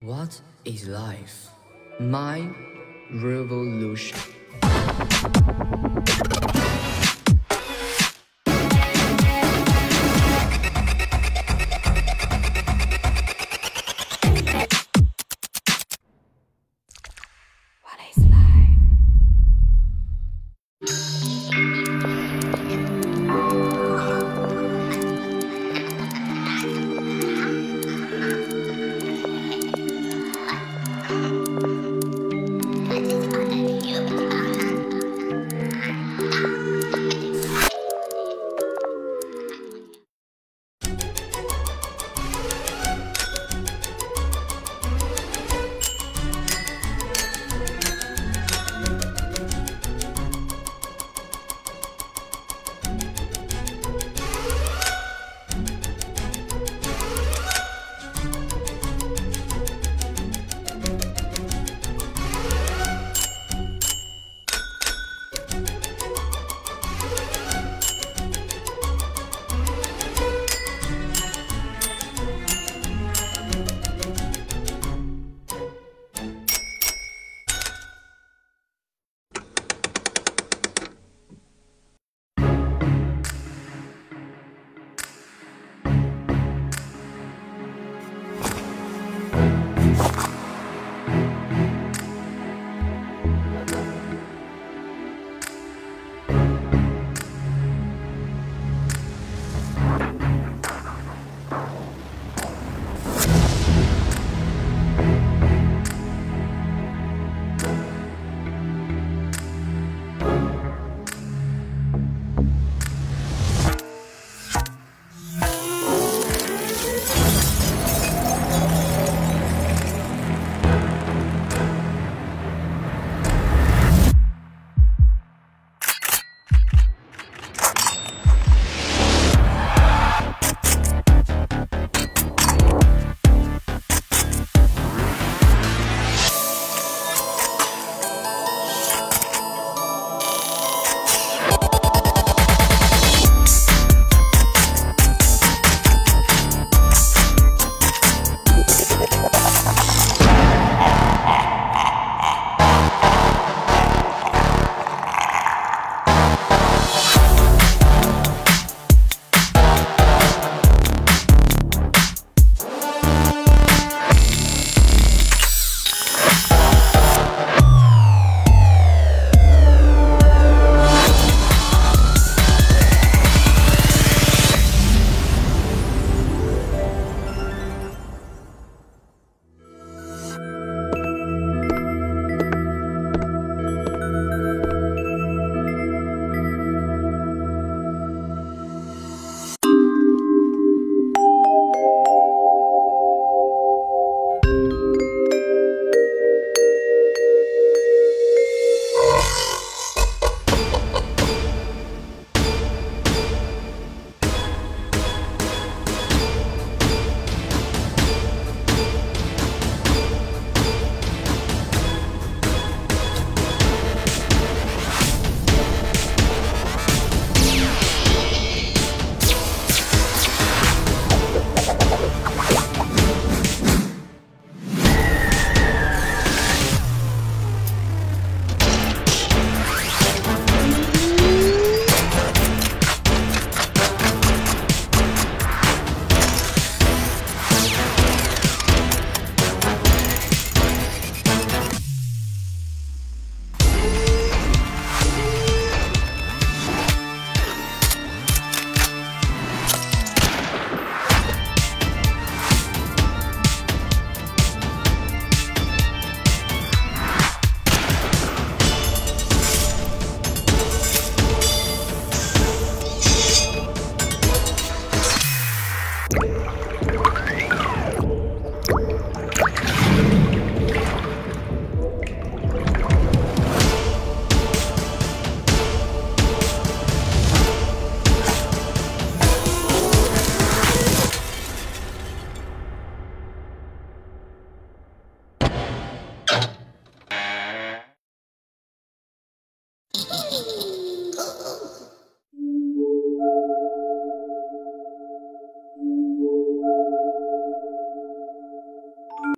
What is life? My revolution.